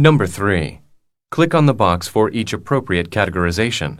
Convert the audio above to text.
Number 3. Click on the box for each appropriate categorization.